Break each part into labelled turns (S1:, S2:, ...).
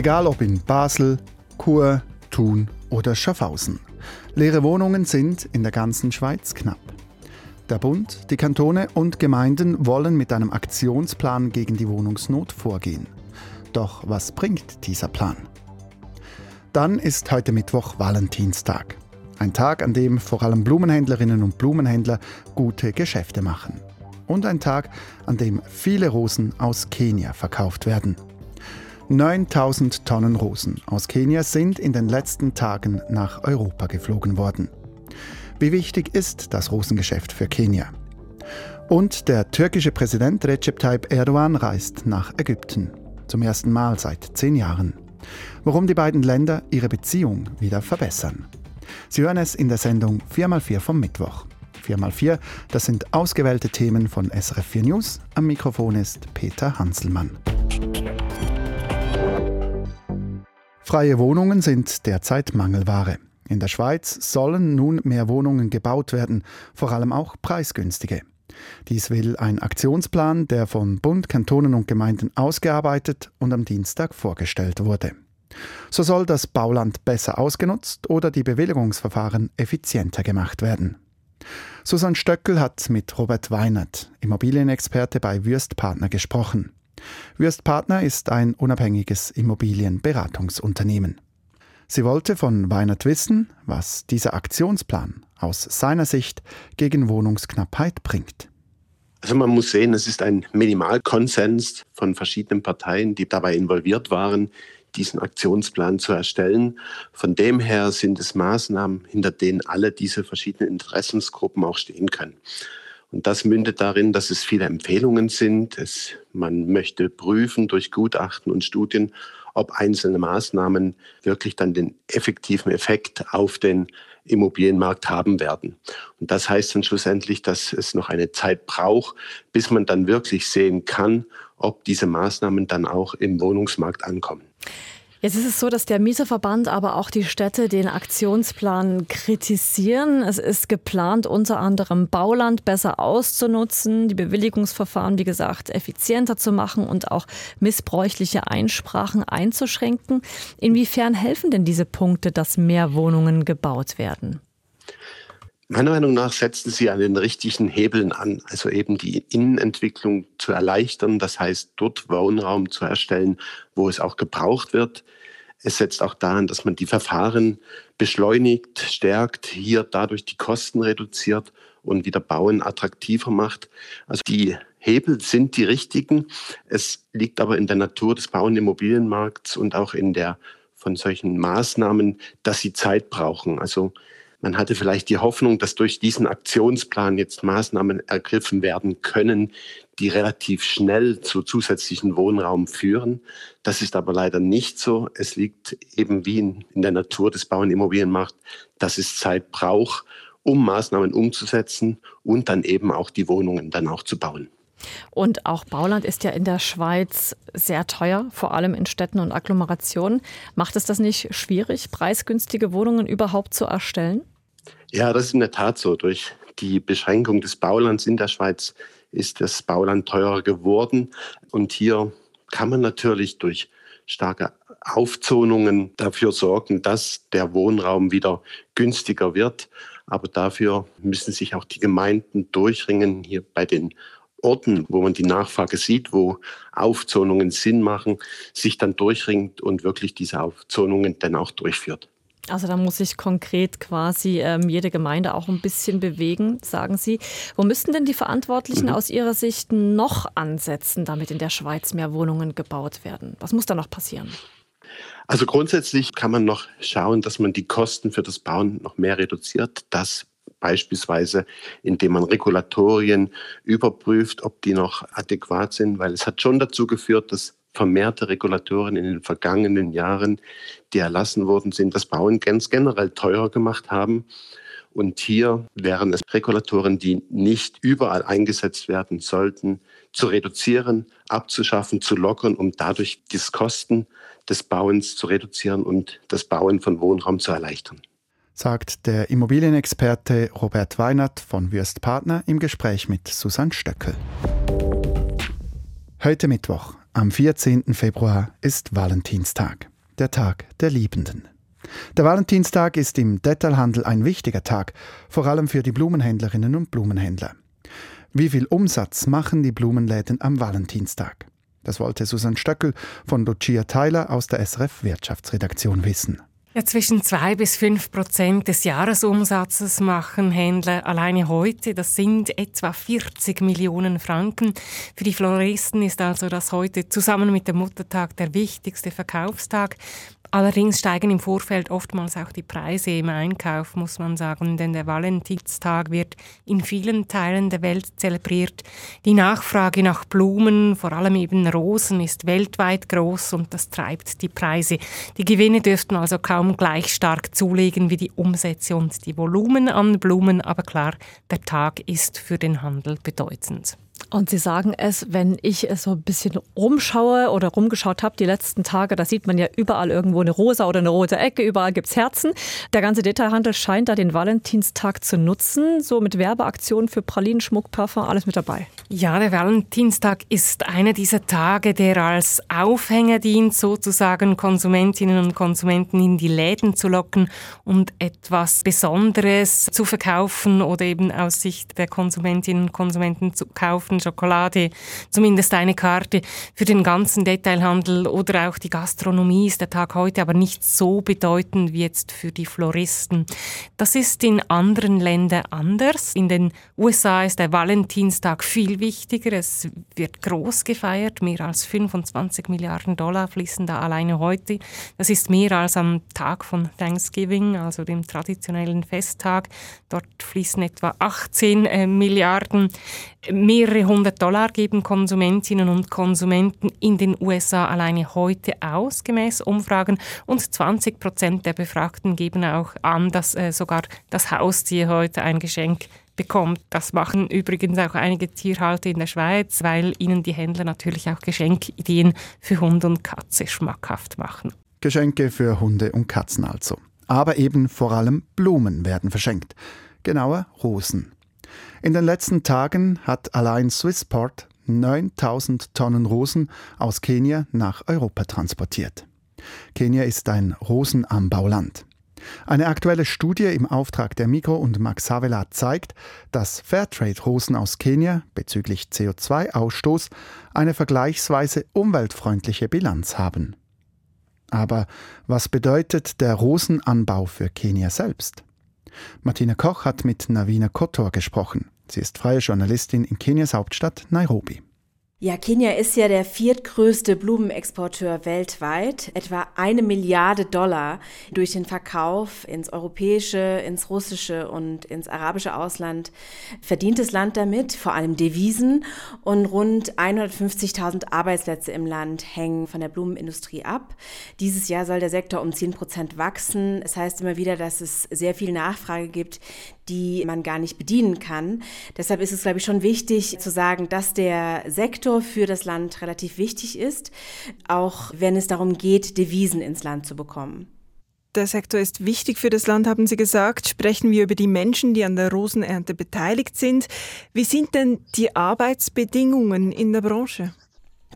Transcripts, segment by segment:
S1: Egal ob in Basel, Chur, Thun oder Schaffhausen. Leere Wohnungen sind in der ganzen Schweiz knapp. Der Bund, die Kantone und Gemeinden wollen mit einem Aktionsplan gegen die Wohnungsnot vorgehen. Doch was bringt dieser Plan? Dann ist heute Mittwoch Valentinstag. Ein Tag, an dem vor allem Blumenhändlerinnen und Blumenhändler gute Geschäfte machen. Und ein Tag, an dem viele Rosen aus Kenia verkauft werden. 9000 Tonnen Rosen aus Kenia sind in den letzten Tagen nach Europa geflogen worden. Wie wichtig ist das Rosengeschäft für Kenia? Und der türkische Präsident Recep Tayyip Erdogan reist nach Ägypten. Zum ersten Mal seit zehn Jahren. Warum die beiden Länder ihre Beziehung wieder verbessern. Sie hören es in der Sendung 4x4 vom Mittwoch. 4x4, das sind ausgewählte Themen von SRF4 News. Am Mikrofon ist Peter Hanselmann. Freie Wohnungen sind derzeit Mangelware. In der Schweiz sollen nun mehr Wohnungen gebaut werden, vor allem auch preisgünstige. Dies will ein Aktionsplan, der von Bund, Kantonen und Gemeinden ausgearbeitet und am Dienstag vorgestellt wurde. So soll das Bauland besser ausgenutzt oder die Bewilligungsverfahren effizienter gemacht werden. Susanne Stöckel hat mit Robert Weinert, Immobilienexperte bei Würstpartner, gesprochen. Würstpartner ist ein unabhängiges Immobilienberatungsunternehmen. Sie wollte von Weinert wissen, was dieser Aktionsplan aus seiner Sicht gegen Wohnungsknappheit bringt.
S2: Also man muss sehen, es ist ein Minimalkonsens von verschiedenen Parteien, die dabei involviert waren, diesen Aktionsplan zu erstellen. Von dem her sind es Maßnahmen, hinter denen alle diese verschiedenen Interessensgruppen auch stehen können. Und das mündet darin, dass es viele Empfehlungen sind. Es, man möchte prüfen durch Gutachten und Studien, ob einzelne Maßnahmen wirklich dann den effektiven Effekt auf den Immobilienmarkt haben werden. Und das heißt dann schlussendlich, dass es noch eine Zeit braucht, bis man dann wirklich sehen kann, ob diese Maßnahmen dann auch im Wohnungsmarkt ankommen.
S3: Jetzt ist es so, dass der Mieterverband, aber auch die Städte den Aktionsplan kritisieren. Es ist geplant, unter anderem Bauland besser auszunutzen, die Bewilligungsverfahren, wie gesagt, effizienter zu machen und auch missbräuchliche Einsprachen einzuschränken. Inwiefern helfen denn diese Punkte, dass mehr Wohnungen gebaut werden?
S2: Meiner Meinung nach setzen sie an den richtigen Hebeln an, also eben die Innenentwicklung zu erleichtern, das heißt dort Wohnraum zu erstellen, wo es auch gebraucht wird. Es setzt auch daran, dass man die Verfahren beschleunigt, stärkt, hier dadurch die Kosten reduziert und wieder Bauen attraktiver macht. Also die Hebel sind die richtigen. Es liegt aber in der Natur des Bau- und Immobilienmarkts und auch in der von solchen Maßnahmen, dass sie Zeit brauchen. Also man hatte vielleicht die Hoffnung, dass durch diesen Aktionsplan jetzt Maßnahmen ergriffen werden können, die relativ schnell zu zusätzlichen Wohnraum führen. Das ist aber leider nicht so. Es liegt eben wie in, der Natur des Bau- und Immobilienmarkts, dass es Zeit braucht, um Maßnahmen umzusetzen und dann eben auch die Wohnungen dann auch zu bauen.
S3: Und auch Bauland ist ja in der Schweiz sehr teuer, vor allem in Städten und Agglomerationen. Macht es das nicht schwierig, preisgünstige Wohnungen überhaupt zu erstellen?
S2: Ja, das ist in der Tat so. Durch die Beschränkung des Baulands in der Schweiz ist das Bauland teurer geworden. Und hier kann man natürlich durch starke Aufzonungen dafür sorgen, dass der Wohnraum wieder günstiger wird. Aber dafür müssen sich auch die Gemeinden durchringen, hier bei den Orten, wo man die Nachfrage sieht, wo Aufzonungen Sinn machen, sich dann durchringt und wirklich diese Aufzonungen dann auch durchführt.
S3: Also da muss sich konkret quasi ähm, jede Gemeinde auch ein bisschen bewegen, sagen Sie. Wo müssten denn die Verantwortlichen mhm. aus Ihrer Sicht noch ansetzen, damit in der Schweiz mehr Wohnungen gebaut werden? Was muss da noch passieren?
S2: Also grundsätzlich kann man noch schauen, dass man die Kosten für das Bauen noch mehr reduziert. Das beispielsweise, indem man Regulatorien überprüft, ob die noch adäquat sind, weil es hat schon dazu geführt, dass vermehrte Regulatoren in den vergangenen Jahren, die erlassen worden sind, das Bauen ganz generell teurer gemacht haben. Und hier wären es Regulatoren, die nicht überall eingesetzt werden sollten, zu reduzieren, abzuschaffen, zu lockern, um dadurch die Kosten des Bauens zu reduzieren und das Bauen von Wohnraum zu erleichtern.
S1: Sagt der Immobilienexperte Robert Weinert von Würst Partner im Gespräch mit Susanne Stöckel. Heute Mittwoch, am 14. Februar ist Valentinstag. der Tag der Liebenden. Der Valentinstag ist im Detailhandel ein wichtiger Tag, vor allem für die Blumenhändlerinnen und Blumenhändler. Wie viel Umsatz machen die Blumenläden am Valentinstag? Das wollte Susanne Stöckel von Lucia Tyler aus der SRF Wirtschaftsredaktion wissen.
S4: Ja, zwischen zwei bis fünf Prozent des Jahresumsatzes machen Händler alleine heute. Das sind etwa 40 Millionen Franken. Für die Floristen ist also das heute zusammen mit dem Muttertag der wichtigste Verkaufstag. Allerdings steigen im Vorfeld oftmals auch die Preise im Einkauf, muss man sagen, denn der Valentinstag wird in vielen Teilen der Welt zelebriert. Die Nachfrage nach Blumen, vor allem eben Rosen, ist weltweit groß und das treibt die Preise. Die Gewinne dürften also kaum gleich stark zulegen wie die Umsätze und die Volumen an Blumen, aber klar, der Tag ist für den Handel bedeutend.
S3: Und Sie sagen es, wenn ich es so ein bisschen rumschaue oder rumgeschaut habe die letzten Tage, da sieht man ja überall irgendwo eine rosa oder eine rote Ecke, überall gibt es Herzen. Der ganze Detailhandel scheint da den Valentinstag zu nutzen, so mit Werbeaktionen für Pralinen, Schmuck, Parfum, alles mit dabei.
S4: Ja, der Valentinstag ist einer dieser Tage, der als Aufhänger dient, sozusagen Konsumentinnen und Konsumenten in die Läden zu locken und etwas Besonderes zu verkaufen oder eben aus Sicht der Konsumentinnen und Konsumenten zu kaufen Schokolade, zumindest eine Karte. Für den ganzen Detailhandel oder auch die Gastronomie ist der Tag heute aber nicht so bedeutend wie jetzt für die Floristen. Das ist in anderen Ländern anders. In den USA ist der Valentinstag viel wichtiger. Es wird groß gefeiert. Mehr als 25 Milliarden Dollar fließen da alleine heute. Das ist mehr als am Tag von Thanksgiving, also dem traditionellen Festtag. Dort fließen etwa 18 äh, Milliarden. Mehrere hundert Dollar geben Konsumentinnen und Konsumenten in den USA alleine heute aus, gemäß Umfragen. Und 20 Prozent der Befragten geben auch an, dass äh, sogar das Haustier heute ein Geschenk bekommt. Das machen übrigens auch einige Tierhalter in der Schweiz, weil ihnen die Händler natürlich auch Geschenkideen für Hund und Katze schmackhaft machen.
S1: Geschenke für Hunde und Katzen also. Aber eben vor allem Blumen werden verschenkt. Genauer Rosen. In den letzten Tagen hat allein Swissport 9000 Tonnen Rosen aus Kenia nach Europa transportiert. Kenia ist ein Rosenanbauland. Eine aktuelle Studie im Auftrag der Mikro und Max Havela zeigt, dass Fairtrade-Rosen aus Kenia bezüglich CO2-Ausstoß eine vergleichsweise umweltfreundliche Bilanz haben. Aber was bedeutet der Rosenanbau für Kenia selbst? Martina Koch hat mit Navina Kotor gesprochen. Sie ist freie Journalistin in Kenias Hauptstadt Nairobi.
S5: Ja, Kenia ist ja der viertgrößte Blumenexporteur weltweit. Etwa eine Milliarde Dollar durch den Verkauf ins europäische, ins russische und ins arabische Ausland verdient das Land damit, vor allem Devisen. Und rund 150.000 Arbeitsplätze im Land hängen von der Blumenindustrie ab. Dieses Jahr soll der Sektor um 10 Prozent wachsen. Es heißt immer wieder, dass es sehr viel Nachfrage gibt, die man gar nicht bedienen kann. Deshalb ist es, glaube ich, schon wichtig zu sagen, dass der Sektor für das Land relativ wichtig ist, auch wenn es darum geht, Devisen ins Land zu bekommen.
S6: Der Sektor ist wichtig für das Land, haben Sie gesagt. Sprechen wir über die Menschen, die an der Rosenernte beteiligt sind. Wie sind denn die Arbeitsbedingungen in der Branche?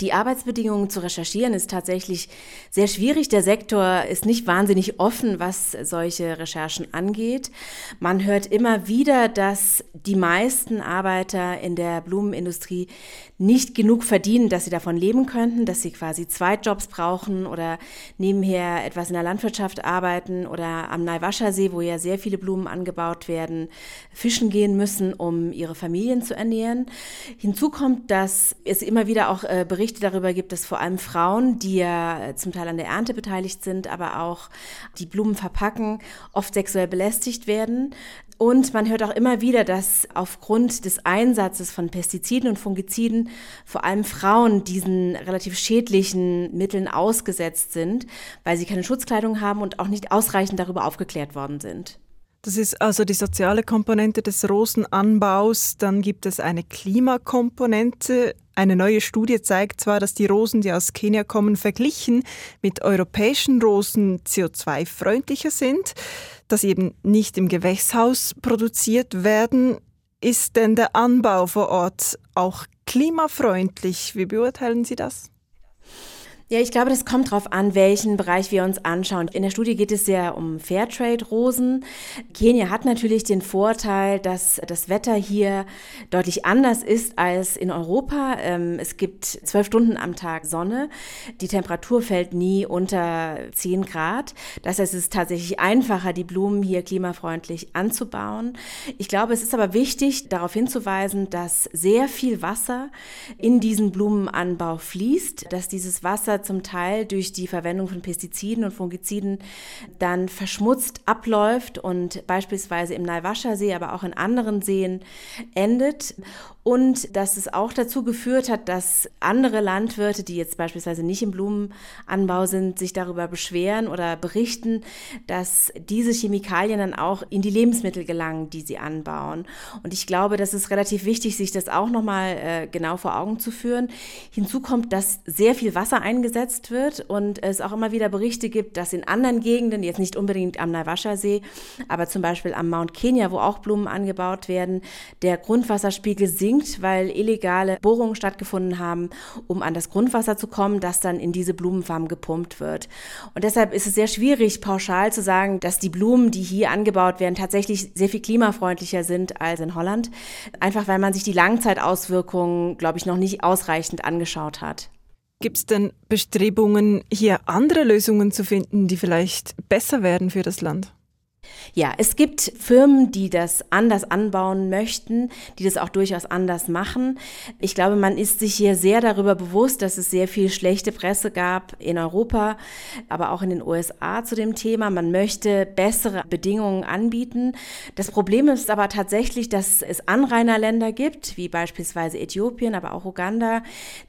S5: Die Arbeitsbedingungen zu recherchieren ist tatsächlich sehr schwierig. Der Sektor ist nicht wahnsinnig offen, was solche Recherchen angeht. Man hört immer wieder, dass die meisten Arbeiter in der Blumenindustrie nicht genug verdienen, dass sie davon leben könnten, dass sie quasi zwei Jobs brauchen oder nebenher etwas in der Landwirtschaft arbeiten oder am Naiwascha-See, wo ja sehr viele Blumen angebaut werden, fischen gehen müssen, um ihre Familien zu ernähren. Hinzu kommt, dass es immer wieder auch äh, Berichte Berichte darüber gibt, dass vor allem Frauen, die ja äh, zum Teil an der Ernte beteiligt sind, aber auch die Blumen verpacken, oft sexuell belästigt werden. Und man hört auch immer wieder, dass aufgrund des Einsatzes von Pestiziden und Fungiziden vor allem Frauen diesen relativ schädlichen Mitteln ausgesetzt sind, weil sie keine Schutzkleidung haben und auch nicht ausreichend darüber aufgeklärt worden sind.
S6: Das ist also die soziale Komponente des Rosenanbaus. Dann gibt es eine Klimakomponente. Eine neue Studie zeigt zwar, dass die Rosen, die aus Kenia kommen, verglichen mit europäischen Rosen CO2-freundlicher sind, dass sie eben nicht im Gewächshaus produziert werden. Ist denn der Anbau vor Ort auch klimafreundlich? Wie beurteilen Sie das?
S5: Ja, ich glaube, das kommt darauf an, welchen Bereich wir uns anschauen. In der Studie geht es ja um Fairtrade-Rosen. Kenia hat natürlich den Vorteil, dass das Wetter hier deutlich anders ist als in Europa. Ähm, es gibt zwölf Stunden am Tag Sonne. Die Temperatur fällt nie unter 10 Grad. Das heißt, es ist tatsächlich einfacher, die Blumen hier klimafreundlich anzubauen. Ich glaube, es ist aber wichtig, darauf hinzuweisen, dass sehr viel Wasser in diesen Blumenanbau fließt, dass dieses Wasser zum Teil durch die Verwendung von Pestiziden und Fungiziden dann verschmutzt abläuft und beispielsweise im Naiwascha-See, aber auch in anderen Seen endet und dass es auch dazu geführt hat, dass andere Landwirte, die jetzt beispielsweise nicht im Blumenanbau sind, sich darüber beschweren oder berichten, dass diese Chemikalien dann auch in die Lebensmittel gelangen, die sie anbauen. Und ich glaube, das ist relativ wichtig, sich das auch nochmal äh, genau vor Augen zu führen. Hinzu kommt, dass sehr viel Wasser eingesetzt wird und es auch immer wieder Berichte gibt, dass in anderen Gegenden, jetzt nicht unbedingt am Naivasha-See, aber zum Beispiel am Mount Kenya, wo auch Blumen angebaut werden, der Grundwasserspiegel sinkt, weil illegale Bohrungen stattgefunden haben, um an das Grundwasser zu kommen, das dann in diese Blumenfarm gepumpt wird. Und deshalb ist es sehr schwierig, pauschal zu sagen, dass die Blumen, die hier angebaut werden, tatsächlich sehr viel klimafreundlicher sind als in Holland. Einfach weil man sich die Langzeitauswirkungen, glaube ich, noch nicht ausreichend angeschaut hat.
S6: Gibt es denn Bestrebungen, hier andere Lösungen zu finden, die vielleicht besser werden für das Land?
S5: Ja, es gibt Firmen, die das anders anbauen möchten, die das auch durchaus anders machen. Ich glaube, man ist sich hier sehr darüber bewusst, dass es sehr viel schlechte Presse gab in Europa, aber auch in den USA zu dem Thema. Man möchte bessere Bedingungen anbieten. Das Problem ist aber tatsächlich, dass es Anrainerländer gibt, wie beispielsweise Äthiopien, aber auch Uganda,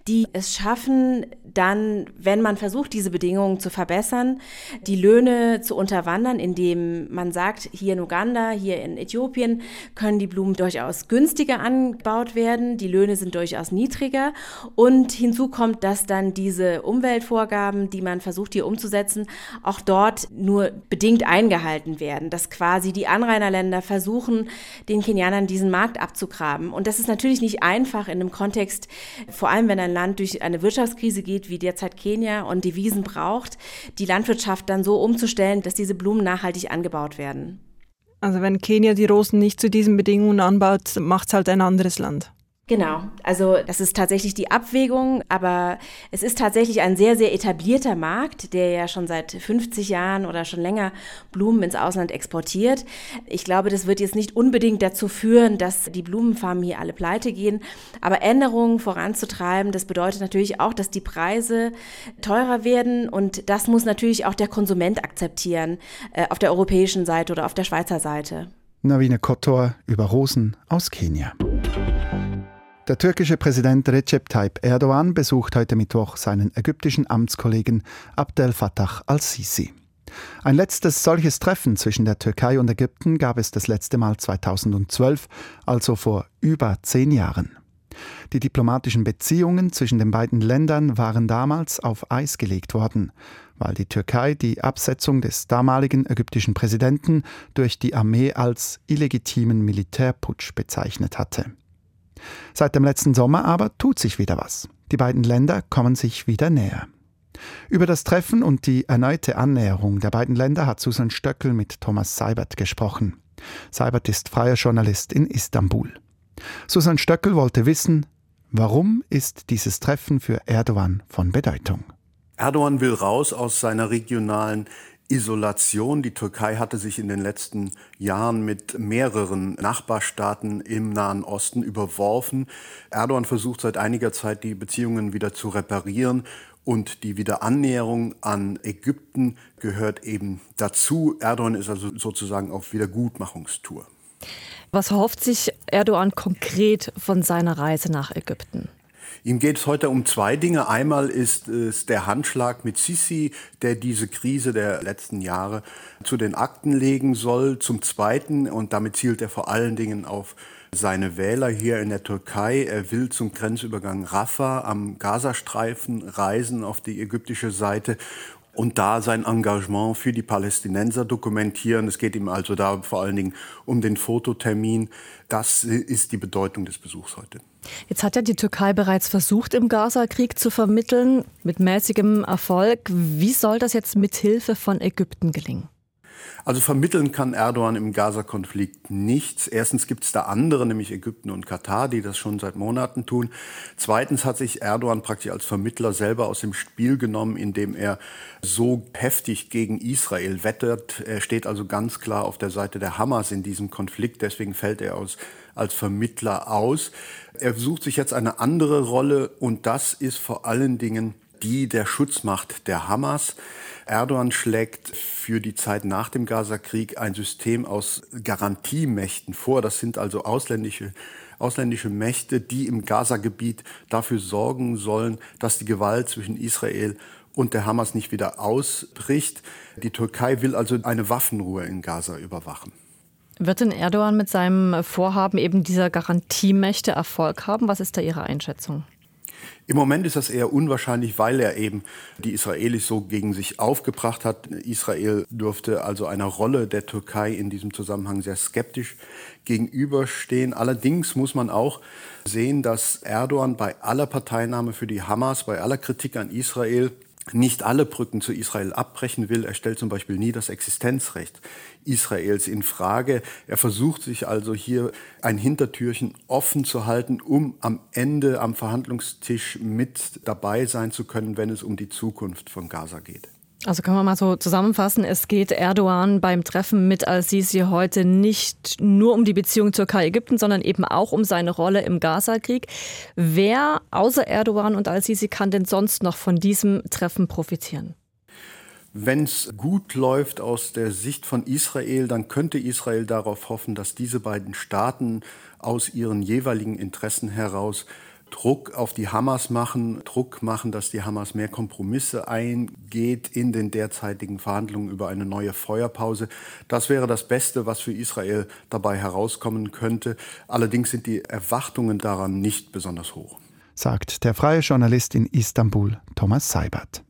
S5: die es schaffen, dann, wenn man versucht, diese Bedingungen zu verbessern, die Löhne zu unterwandern, indem man sagt, hier in Uganda, hier in Äthiopien können die Blumen durchaus günstiger angebaut werden, die Löhne sind durchaus niedriger und hinzu kommt, dass dann diese Umweltvorgaben, die man versucht hier umzusetzen, auch dort nur bedingt eingehalten werden, dass quasi die Anrainerländer versuchen, den Kenianern diesen Markt abzugraben. Und das ist natürlich nicht einfach in einem Kontext, vor allem wenn ein Land durch eine Wirtschaftskrise geht, wie derzeit Kenia und Devisen braucht, die Landwirtschaft dann so umzustellen, dass diese Blumen nachhaltig angebaut werden.
S6: Also wenn Kenia die Rosen nicht zu diesen Bedingungen anbaut, macht es halt ein anderes Land.
S5: Genau, also das ist tatsächlich die Abwägung, aber es ist tatsächlich ein sehr, sehr etablierter Markt, der ja schon seit 50 Jahren oder schon länger Blumen ins Ausland exportiert. Ich glaube, das wird jetzt nicht unbedingt dazu führen, dass die Blumenfarmen hier alle pleite gehen, aber Änderungen voranzutreiben, das bedeutet natürlich auch, dass die Preise teurer werden und das muss natürlich auch der Konsument akzeptieren, äh, auf der europäischen Seite oder auf der Schweizer Seite.
S1: Navine Kotor über Rosen aus Kenia. Der türkische Präsident Recep Tayyip Erdogan besucht heute Mittwoch seinen ägyptischen Amtskollegen Abdel Fattah al-Sisi. Ein letztes solches Treffen zwischen der Türkei und Ägypten gab es das letzte Mal 2012, also vor über zehn Jahren. Die diplomatischen Beziehungen zwischen den beiden Ländern waren damals auf Eis gelegt worden, weil die Türkei die Absetzung des damaligen ägyptischen Präsidenten durch die Armee als illegitimen Militärputsch bezeichnet hatte. Seit dem letzten Sommer aber tut sich wieder was. Die beiden Länder kommen sich wieder näher. Über das Treffen und die erneute Annäherung der beiden Länder hat Susan Stöckel mit Thomas Seibert gesprochen. Seibert ist freier Journalist in Istanbul. Susan Stöckel wollte wissen, warum ist dieses Treffen für Erdogan von Bedeutung?
S7: Erdogan will raus aus seiner regionalen Isolation. Die Türkei hatte sich in den letzten Jahren mit mehreren Nachbarstaaten im Nahen Osten überworfen. Erdogan versucht seit einiger Zeit, die Beziehungen wieder zu reparieren. Und die Wiederannäherung an Ägypten gehört eben dazu. Erdogan ist also sozusagen auf Wiedergutmachungstour.
S3: Was hofft sich Erdogan konkret von seiner Reise nach Ägypten?
S7: Ihm geht es heute um zwei Dinge. Einmal ist es der Handschlag mit Sisi, der diese Krise der letzten Jahre zu den Akten legen soll. Zum Zweiten, und damit zielt er vor allen Dingen auf seine Wähler hier in der Türkei. Er will zum Grenzübergang Rafah am Gazastreifen reisen auf die ägyptische Seite und da sein Engagement für die Palästinenser dokumentieren. Es geht ihm also da vor allen Dingen um den Fototermin. Das ist die Bedeutung des Besuchs heute.
S3: Jetzt hat ja die Türkei bereits versucht, im Gaza-Krieg zu vermitteln, mit mäßigem Erfolg. Wie soll das jetzt mit Hilfe von Ägypten gelingen?
S7: Also vermitteln kann Erdogan im Gaza-Konflikt nichts. Erstens gibt es da andere, nämlich Ägypten und Katar, die das schon seit Monaten tun. Zweitens hat sich Erdogan praktisch als Vermittler selber aus dem Spiel genommen, indem er so heftig gegen Israel wettert. Er steht also ganz klar auf der Seite der Hamas in diesem Konflikt. Deswegen fällt er aus, als Vermittler aus. Er sucht sich jetzt eine andere Rolle und das ist vor allen Dingen die der Schutzmacht der Hamas. Erdogan schlägt für die Zeit nach dem Gaza-Krieg ein System aus Garantiemächten vor. Das sind also ausländische ausländische Mächte, die im Gaza-Gebiet dafür sorgen sollen, dass die Gewalt zwischen Israel und der Hamas nicht wieder ausbricht. Die Türkei will also eine Waffenruhe in Gaza überwachen.
S3: Wird denn Erdogan mit seinem Vorhaben eben dieser Garantiemächte Erfolg haben? Was ist da Ihre Einschätzung?
S7: Im Moment ist das eher unwahrscheinlich, weil er eben die Israelis so gegen sich aufgebracht hat. Israel dürfte also einer Rolle der Türkei in diesem Zusammenhang sehr skeptisch gegenüberstehen. Allerdings muss man auch sehen, dass Erdogan bei aller Parteinahme für die Hamas, bei aller Kritik an Israel nicht alle Brücken zu Israel abbrechen will. Er stellt zum Beispiel nie das Existenzrecht Israels in Frage. Er versucht sich also hier ein Hintertürchen offen zu halten, um am Ende am Verhandlungstisch mit dabei sein zu können, wenn es um die Zukunft von Gaza geht.
S3: Also können wir mal so zusammenfassen, es geht Erdogan beim Treffen mit Al-Sisi heute nicht nur um die Beziehung Türkei-Ägypten, sondern eben auch um seine Rolle im Gaza-Krieg. Wer außer Erdogan und Al-Sisi kann denn sonst noch von diesem Treffen profitieren?
S7: Wenn es gut läuft aus der Sicht von Israel, dann könnte Israel darauf hoffen, dass diese beiden Staaten aus ihren jeweiligen Interessen heraus Druck auf die Hamas machen, Druck machen, dass die Hamas mehr Kompromisse eingeht in den derzeitigen Verhandlungen über eine neue Feuerpause. Das wäre das Beste, was für Israel dabei herauskommen könnte. Allerdings sind die Erwartungen daran nicht besonders hoch.
S1: Sagt der freie Journalist in Istanbul, Thomas Seibert.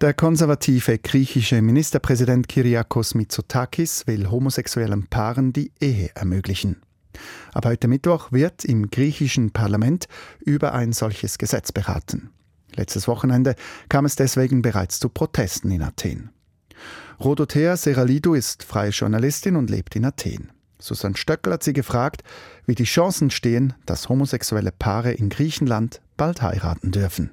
S1: Der konservative griechische Ministerpräsident Kyriakos Mitsotakis will homosexuellen Paaren die Ehe ermöglichen. Ab heute Mittwoch wird im griechischen Parlament über ein solches Gesetz beraten. Letztes Wochenende kam es deswegen bereits zu Protesten in Athen. Rodothea Seralidou ist freie Journalistin und lebt in Athen. Susanne Stöckel hat sie gefragt, wie die Chancen stehen, dass homosexuelle Paare in Griechenland bald heiraten dürfen.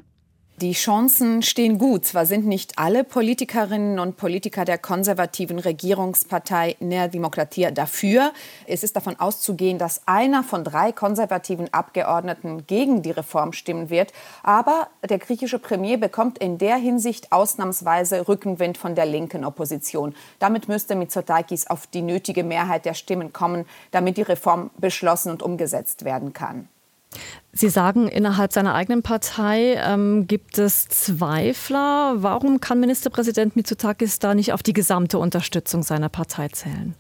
S8: Die Chancen stehen gut. Zwar sind nicht alle Politikerinnen und Politiker der konservativen Regierungspartei Nea Demokratia dafür. Es ist davon auszugehen, dass einer von drei konservativen Abgeordneten gegen die Reform stimmen wird. Aber der griechische Premier bekommt in der Hinsicht ausnahmsweise Rückenwind von der linken Opposition. Damit müsste Mitsotakis auf die nötige Mehrheit der Stimmen kommen, damit die Reform beschlossen und umgesetzt werden kann.
S3: Sie sagen, innerhalb seiner eigenen Partei ähm, gibt es Zweifler. Warum kann Ministerpräsident Mitsotakis da nicht auf die gesamte Unterstützung seiner Partei zählen?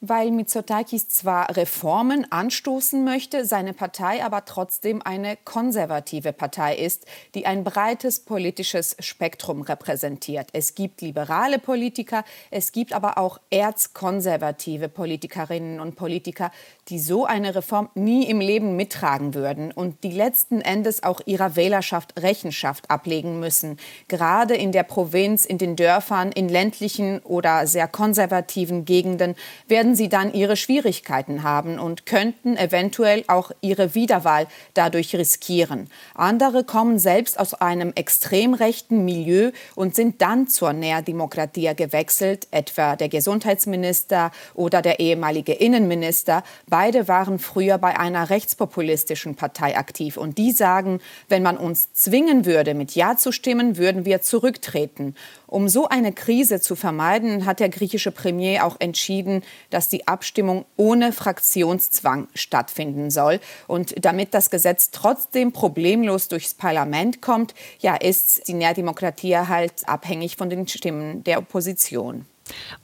S8: weil Mitsotakis zwar Reformen anstoßen möchte, seine Partei aber trotzdem eine konservative Partei ist, die ein breites politisches Spektrum repräsentiert. Es gibt liberale Politiker, es gibt aber auch erzkonservative Politikerinnen und Politiker, die so eine Reform nie im Leben mittragen würden und die letzten Endes auch ihrer Wählerschaft Rechenschaft ablegen müssen. Gerade in der Provinz, in den Dörfern, in ländlichen oder sehr konservativen Gegenden werden sie dann ihre Schwierigkeiten haben und könnten eventuell auch ihre Wiederwahl dadurch riskieren. Andere kommen selbst aus einem extrem rechten Milieu und sind dann zur Näherdemokratie gewechselt, etwa der Gesundheitsminister oder der ehemalige Innenminister. Beide waren früher bei einer rechtspopulistischen Partei aktiv und die sagen, wenn man uns zwingen würde, mit Ja zu stimmen, würden wir zurücktreten. Um so eine Krise zu vermeiden, hat der griechische Premier auch entschieden, dass die Abstimmung ohne Fraktionszwang stattfinden soll. Und damit das Gesetz trotzdem problemlos durchs Parlament kommt, ja, ist die Nährdemokratie halt abhängig von den Stimmen der Opposition.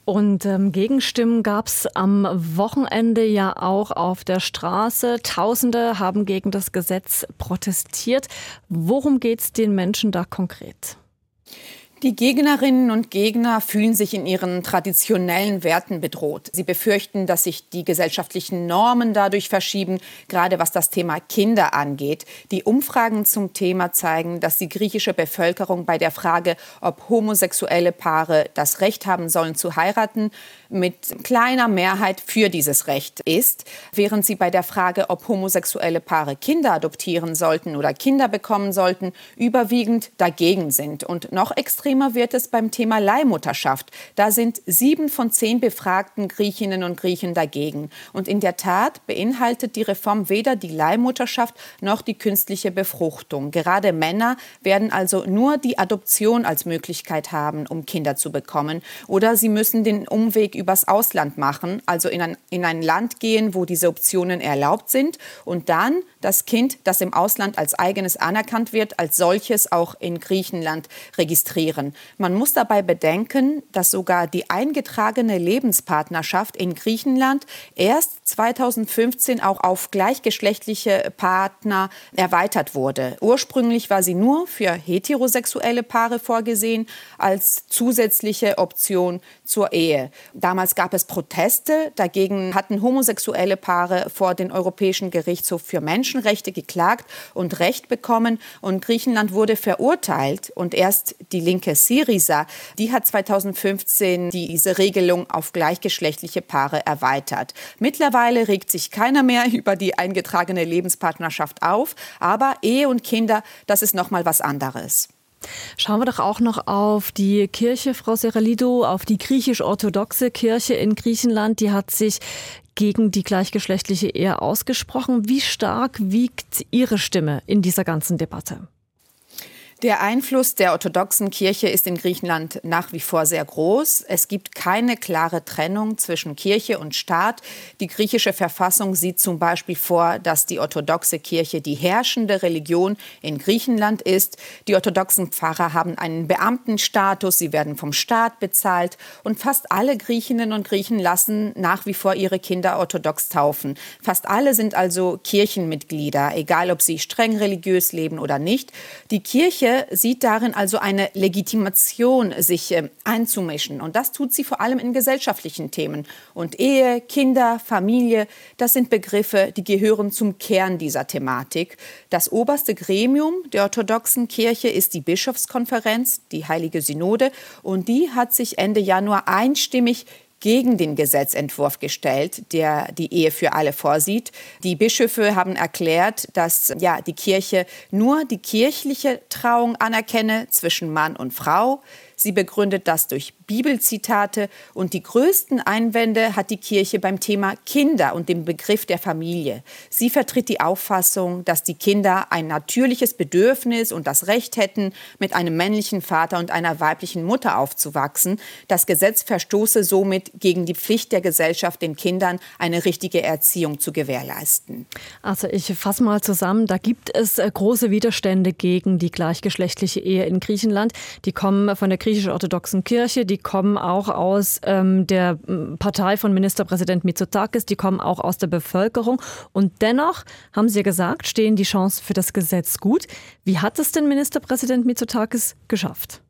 S3: Und ähm, Gegenstimmen gab es am Wochenende ja auch auf der Straße. Tausende haben gegen das Gesetz protestiert. Worum geht es den Menschen da konkret?
S8: Die Gegnerinnen und Gegner fühlen sich in ihren traditionellen Werten bedroht. Sie befürchten, dass sich die gesellschaftlichen Normen dadurch verschieben, gerade was das Thema Kinder angeht. Die Umfragen zum Thema zeigen, dass die griechische Bevölkerung bei der Frage, ob homosexuelle Paare das Recht haben sollen zu heiraten, mit kleiner Mehrheit für dieses Recht ist, während sie bei der Frage, ob homosexuelle Paare Kinder adoptieren sollten oder Kinder bekommen sollten, überwiegend dagegen sind. Und noch extrem extremer wird es beim Thema Leihmutterschaft. Da sind sieben von zehn befragten Griechinnen und Griechen dagegen. Und in der Tat beinhaltet die Reform weder die Leihmutterschaft noch die künstliche Befruchtung. Gerade Männer werden also nur die Adoption als Möglichkeit haben, um Kinder zu bekommen. Oder sie müssen den Umweg übers Ausland machen, also in ein, in ein Land gehen, wo diese Optionen erlaubt sind und dann das Kind, das im Ausland als eigenes anerkannt wird, als solches auch in Griechenland registrieren. Man muss dabei bedenken, dass sogar die eingetragene Lebenspartnerschaft in Griechenland erst 2015 auch auf gleichgeschlechtliche Partner erweitert wurde. Ursprünglich war sie nur für heterosexuelle Paare vorgesehen als zusätzliche Option zur Ehe. Damals gab es Proteste, dagegen hatten homosexuelle Paare vor den Europäischen Gerichtshof für Menschen Menschenrechte geklagt und Recht bekommen. Und Griechenland wurde verurteilt. Und erst die linke Syriza, die hat 2015 diese Regelung auf gleichgeschlechtliche Paare erweitert. Mittlerweile regt sich keiner mehr über die eingetragene Lebenspartnerschaft auf. Aber Ehe und Kinder, das ist noch mal was anderes.
S3: Schauen wir doch auch noch auf die Kirche, Frau Seralido, auf die griechisch-orthodoxe Kirche in Griechenland. Die hat sich gegen die gleichgeschlechtliche Ehe ausgesprochen. Wie stark wiegt Ihre Stimme in dieser ganzen Debatte?
S8: Der Einfluss der orthodoxen Kirche ist in Griechenland nach wie vor sehr groß. Es gibt keine klare Trennung zwischen Kirche und Staat. Die griechische Verfassung sieht zum Beispiel vor, dass die orthodoxe Kirche die herrschende Religion in Griechenland ist. Die orthodoxen Pfarrer haben einen Beamtenstatus, sie werden vom Staat bezahlt und fast alle Griechinnen und Griechen lassen nach wie vor ihre Kinder orthodox taufen. Fast alle sind also Kirchenmitglieder, egal ob sie streng religiös leben oder nicht. Die Kirche Kirche sieht darin also eine Legitimation, sich äh, einzumischen. Und das tut sie vor allem in gesellschaftlichen Themen. Und Ehe, Kinder, Familie, das sind Begriffe, die gehören zum Kern dieser Thematik. Das oberste Gremium der orthodoxen Kirche ist die Bischofskonferenz, die Heilige Synode. Und die hat sich Ende Januar einstimmig gegen den Gesetzentwurf gestellt, der die Ehe für alle vorsieht. Die Bischöfe haben erklärt, dass ja, die Kirche nur die kirchliche Trauung anerkenne zwischen Mann und Frau. Sie begründet das durch Bibelzitate und die größten Einwände hat die Kirche beim Thema Kinder und dem Begriff der Familie. Sie vertritt die Auffassung, dass die Kinder ein natürliches Bedürfnis und das Recht hätten, mit einem männlichen Vater und einer weiblichen Mutter aufzuwachsen. Das Gesetz verstoße somit gegen die Pflicht der Gesellschaft, den Kindern eine richtige Erziehung zu gewährleisten.
S3: Also ich fasse mal zusammen, da gibt es äh, große Widerstände gegen die gleichgeschlechtliche Ehe in Griechenland. Die kommen von der griechisch-orthodoxen Kirche, die kommen auch aus ähm, der Partei von Ministerpräsident Mitsotakis, die kommen auch aus der Bevölkerung. Und dennoch, haben Sie ja gesagt, stehen die Chancen für das Gesetz gut. Wie hat es denn Ministerpräsident Mitsotakis geschafft?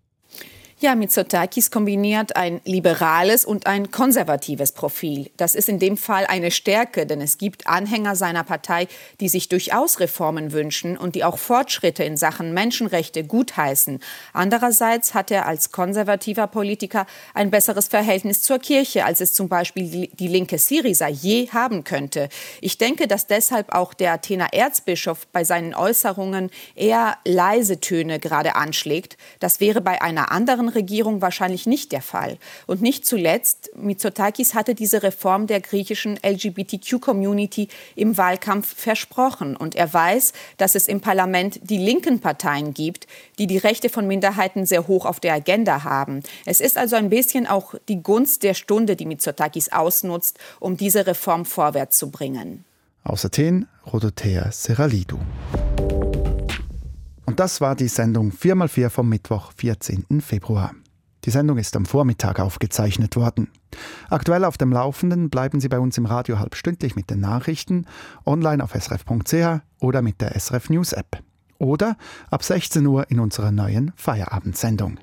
S8: Ja, Mitsotakis kombiniert ein liberales und ein konservatives Profil. Das ist in dem Fall eine Stärke, denn es gibt Anhänger seiner Partei, die sich durchaus Reformen wünschen und die auch Fortschritte in Sachen Menschenrechte gutheißen. Andererseits hat er als konservativer Politiker ein besseres Verhältnis zur Kirche, als es zum Beispiel die linke Syriza je haben könnte. Ich denke, dass deshalb auch der Athener Erzbischof bei seinen Äußerungen eher leise Töne gerade anschlägt. Das wäre bei einer anderen anderen Regierung wahrscheinlich nicht der Fall. Und nicht zuletzt, Mitsotakis hatte diese Reform der griechischen LGBTQ-Community im Wahlkampf versprochen. Und er weiß, dass es im Parlament die linken Parteien gibt, die die Rechte von Minderheiten sehr hoch auf der Agenda haben. Es ist also ein bisschen auch die Gunst der Stunde, die Mitsotakis ausnutzt, um diese Reform vorwärts zu bringen.
S1: Aus Athen, Rodothea Seralidou. Das war die Sendung 4x4 vom Mittwoch, 14. Februar. Die Sendung ist am Vormittag aufgezeichnet worden. Aktuell auf dem Laufenden bleiben Sie bei uns im Radio halbstündlich mit den Nachrichten, online auf srf.ch oder mit der SRF News App. Oder ab 16 Uhr in unserer neuen Feierabendsendung.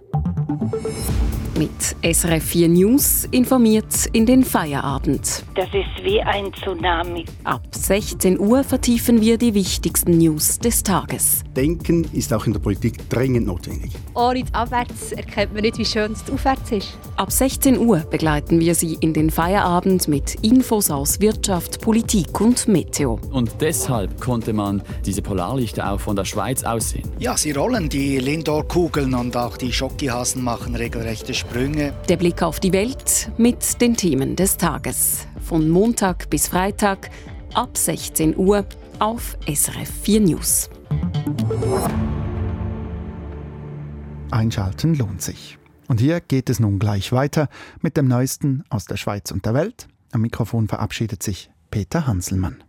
S9: Mit SRF 4 News informiert in den Feierabend.
S10: Das ist wie ein Tsunami.
S9: Ab 16 Uhr vertiefen wir die wichtigsten News des Tages.
S11: Denken ist auch in der Politik dringend notwendig.
S12: Ohne Abwärts erkennt man nicht, wie schön es aufwärts ist.
S9: Ab 16 Uhr begleiten wir Sie in den Feierabend mit Infos aus Wirtschaft, Politik und Meteo.
S13: Und deshalb konnte man diese Polarlichter auch von der Schweiz aus sehen.
S14: Ja, sie rollen die Lindor-Kugeln und auch die Schokihasen machen regelrechte Sprünge.
S9: Der Blick auf die Welt mit den Themen des Tages. Von Montag bis Freitag ab 16 Uhr auf SRF 4 News.
S1: Einschalten lohnt sich. Und hier geht es nun gleich weiter mit dem Neuesten aus der Schweiz und der Welt. Am Mikrofon verabschiedet sich Peter Hanselmann.